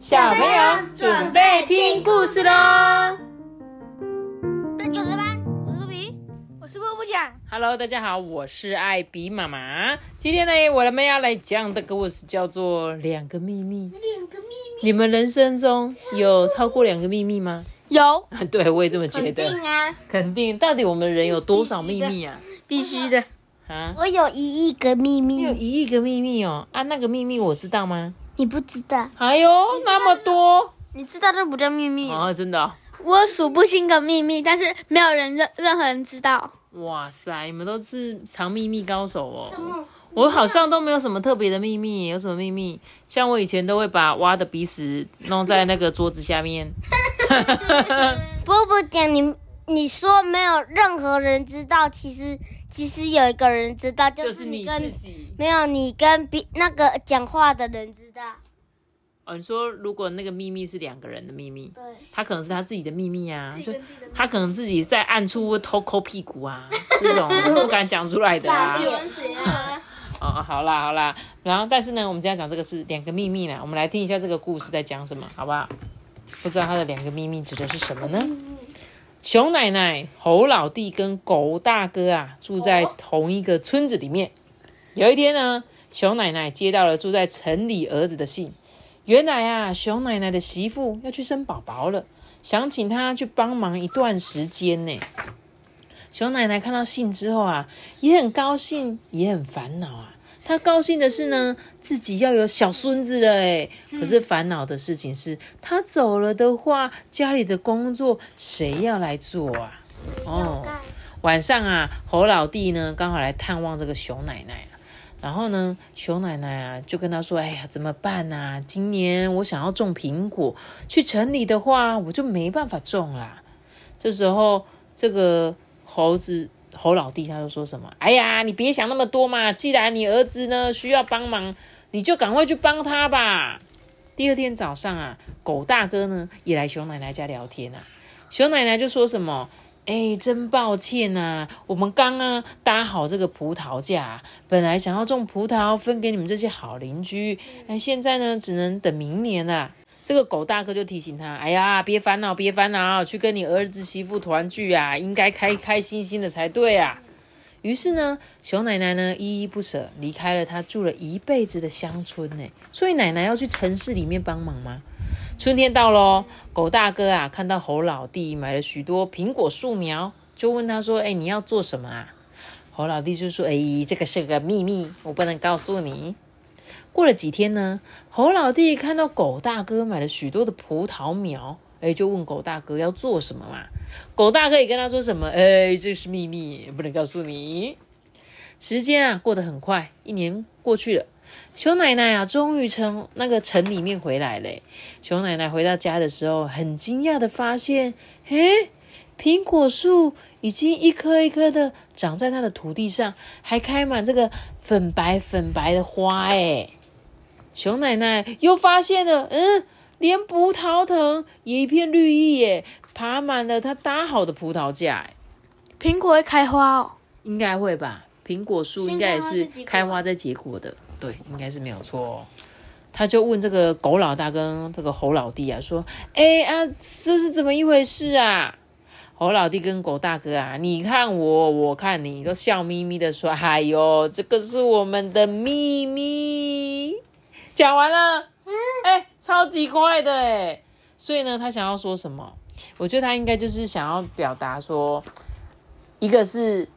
小朋友准备听故事喽有的班，我是比，我是不不讲。！Hello，大家好，我是艾比妈妈。今天呢，我们要来讲的故事叫做《两个秘密》。两个秘密你们人生中有超过两个秘密吗？有，对，我也这么觉得肯。定啊，肯定，到底我们人有多少秘密啊？必须的。啊，我有一亿个秘你有，一亿个秘密哦。啊，那个秘密我知道吗？你不知道，哎呦，那么多你知道这不叫秘密。哦，真的哦、我数不清个秘密，但是没有人任任何人知道。哇塞，你们都是藏秘密高手哦。我好像都没有什么特别的秘密，有什么秘密？像我以前都会把挖的鼻屎弄在那个桌子下面。波波讲你，你说没有任何人知道，其实其实有一个人知道，就就是是你你跟自己没有你跟比那个讲话的人知道。哦。你说如果那个秘密是两个人的秘密，对，他可能是他自己的秘密啊，就他可能自己在暗处偷抠屁股啊，这种不敢讲出来的啊。啊？哦，好啦好啦，然后但是呢，我们今天讲这个是两个秘密啦，我们来听一下这个故事在讲什么，好不好？不知道他的两个秘密指的是什么呢？熊奶奶、猴老弟跟狗大哥啊，住在同一个村子里面。有一天呢，熊奶奶接到了住在城里儿子的信，原来啊，熊奶奶的媳妇要去生宝宝了，想请他去帮忙一段时间呢。熊奶奶看到信之后啊，也很高兴，也很烦恼啊。她高兴的是呢，自己要有小孙子了哎。可是烦恼的事情是，他走了的话，家里的工作谁要来做啊？哦，晚上啊，猴老弟呢刚好来探望这个熊奶奶啊。然后呢，熊奶奶啊就跟他说：“哎呀，怎么办呐、今年我想要种苹果，去城里的话，我就没办法种啦。”这时候，这个猴子猴老弟他就说什么：“哎呀，你别想那么多嘛！既然你儿子呢需要帮忙，你就赶快去帮他吧。”第二天早上啊，狗大哥呢也来熊奶奶家聊天啊。熊奶奶就说什么：“哎，真抱歉呐、我们刚刚搭好这个葡萄架，本来想要种葡萄分给你们这些好邻居，那，现在呢只能等明年了。”这个狗大哥就提醒他：“哎呀，别烦恼，别烦恼，去跟你儿子媳妇团聚啊，应该开开心心的才对啊。”于是呢，熊奶奶呢依依不舍离开了她住了一辈子的乡村呢。所以奶奶要去城市里面帮忙吗？春天到喽，狗大哥啊看到猴老弟买了许多苹果树苗，就问他说：“哎，你要做什么啊？”猴老弟就说：“哎，这个是个秘密，我不能告诉你。”过了几天呢，猴老弟看到狗大哥买了许多的葡萄苗，哎，就问狗大哥要做什么嘛。狗大哥也跟他说什么，哎，这是秘密，不能告诉你。时间啊过得很快，一年过去了，熊奶奶啊终于从那个城里面回来嘞。熊奶奶回到家的时候，很惊讶的发现，诶，苹果树已经一颗一颗的长在它的土地上，还开满这个粉白粉白的花，哎。熊奶奶又发现了，嗯，连葡萄藤也一片绿意耶，爬满了它搭好的葡萄架，哎，苹果会开花哦。应该会吧？苹果树应该也是先开花在结果开花再结果的，对，应该是没有错、哦。他就问这个狗老大跟这个猴老弟啊，说：“哎啊，这是怎么一回事啊？”猴老弟跟狗大哥啊，你看我，我看你，都笑眯眯的说：“哎呦，这个是我们的秘密。”讲完了，哎、超级快的哎。所以呢，他想要说什么？我觉得他应该就是想要表达说，一个是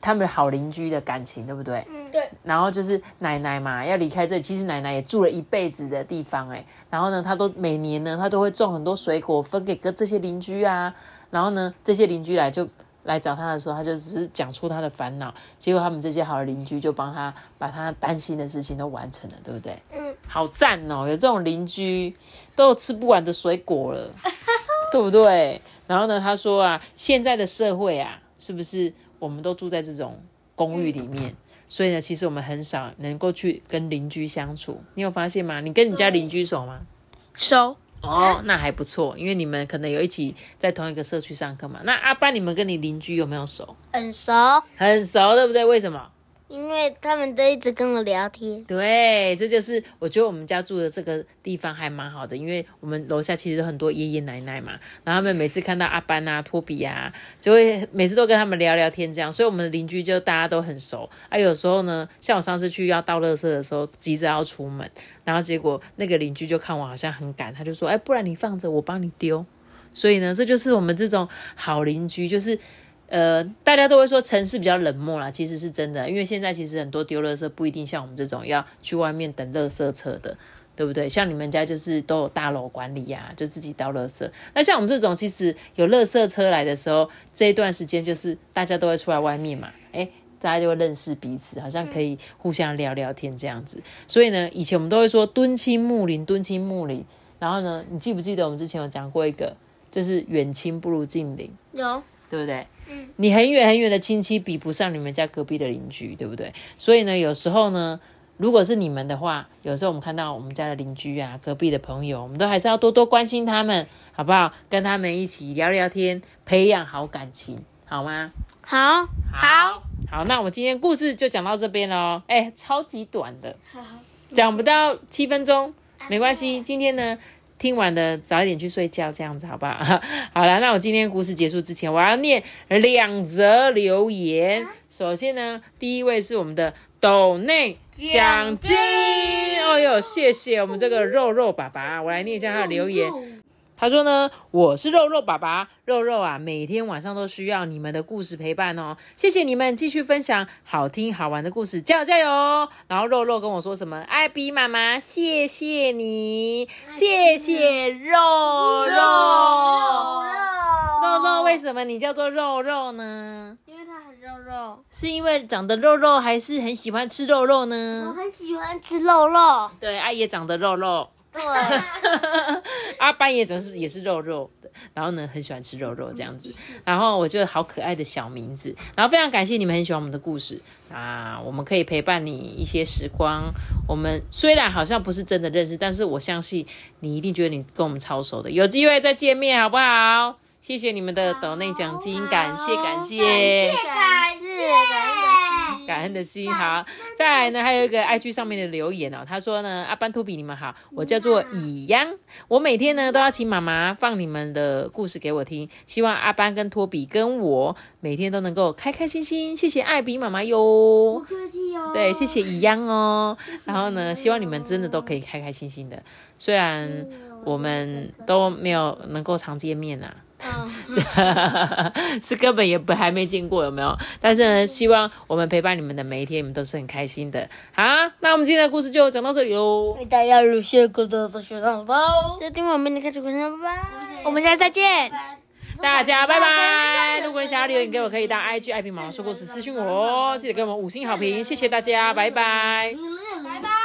他们好邻居的感情，对不对？嗯，对。然后就是奶奶嘛，要离开这里，其实奶奶也住了一辈子的地方哎。然后呢，她都每年呢，她都会种很多水果分给跟这些邻居啊。然后呢，这些邻居来就来找他的时候，他就只是讲出他的烦恼，结果他们这些好的邻居就帮他把他担心的事情都完成了，对不对？嗯，好赞哦！有这种邻居都有吃不完的水果了，对不对？然后呢，他说啊，现在的社会啊，是不是我们都住在这种公寓里面？所以呢，其实我们很少能够去跟邻居相处。你有发现吗？你跟你家邻居熟吗？熟。哦，那还不错，因为你们可能有一起在同一个社区上课嘛。那阿班，你们跟你邻居有没有熟？很熟，很熟，对不对？为什么？因为他们都一直跟我聊天。对，这就是我觉得我们家住的这个地方还蛮好的，因为我们楼下其实很多爷爷奶奶嘛，然后他们每次看到阿班啊、托比啊，就会每次都跟他们聊聊天这样，所以我们的邻居就大家都很熟。啊，有时候呢，像我上次去要倒垃圾的时候，急着要出门，然后结果那个邻居就看我好像很赶，他就说：“哎，不然你放着，我帮你丢。”所以呢，这就是我们这种好邻居，就是。呃，大家都会说城市比较冷漠啦，其实是真的，因为现在其实很多丢垃圾不一定像我们这种要去外面等垃圾车的，对不对？像你们家就是都有大楼管理呀，就自己倒垃圾。那像我们这种，其实有垃圾车来的时候，这一段时间就是大家都会出来外面嘛，诶，大家就会认识彼此，好像可以互相聊聊天这样子。所以呢，以前我们都会说敦亲睦邻，敦亲睦邻。然后呢，你记不记得我们之前有讲过一个，就是远亲不如近邻，有，对不对？你很远很远的亲戚比不上你们家隔壁的邻居，对不对？所以呢，有时候呢，如果是你们的话，有时候我们看到我们家的邻居啊、隔壁的朋友，我们都还是要多多关心他们，好不好？跟他们一起聊聊天，培养好感情，好吗？好，好，好，那我们今天故事就讲到这边喽。哎，超级短的，讲不到七分钟，没关系。今天呢？听完的早一点去睡觉，这样子好不好？好了，那我今天故事结束之前，我要念两则留言。首先呢，第一位是我们的斗内奖金，哦哟，谢谢我们这个肉肉爸爸，我来念一下他的留言。他说呢，我是肉肉爸爸，肉肉啊，每天晚上都需要你们的故事陪伴哦，谢谢你们继续分享好听好玩的故事，加油加油哦！然后肉肉跟我说什么？艾比妈妈，谢谢你，谢谢肉肉肉肉，为什么你叫做肉肉呢？因为它很肉肉，是因为长得肉肉，还是很喜欢吃肉肉呢我？很喜欢吃肉肉。对，阿也长得肉肉。对，阿班也总是也是肉肉的，然后呢很喜欢吃肉肉这样子，然后我觉得好可爱的小名字，然后非常感谢你们很喜欢我们的故事啊，我们可以陪伴你一些时光。我们虽然好像不是真的认识，但是我相信你一定觉得你跟我们超熟的，有机会再见面好不好？谢谢你们的岛内奖金，感谢感谢感谢感感恩的心。好，再来呢，还有一个 IG 上面的留言哦，他说呢，阿班托比你们好，我叫做以央，我每天呢都要请妈妈放你们的故事给我听，希望阿班跟托比跟我每天都能够开开心心，谢谢艾比妈妈哟。客气哦。对，谢谢以央哦。然后呢，希望你们真的都可以开开心心的，虽然我们都没有能够常见面啊。是根本也不还没见过有没有？但是呢，希望我们陪伴你们的每一天，你们都是很开心的。好，那我们今天的故事就讲到这里喽。大家有些歌的学长包，再听我们的开始故事，拜拜。我们下次再见。大家拜拜！如果你想要留言给我，可以到 IG 爱拼妈妈说故事私信我哦。记得给我们五星好评，谢谢大家，拜拜。拜拜。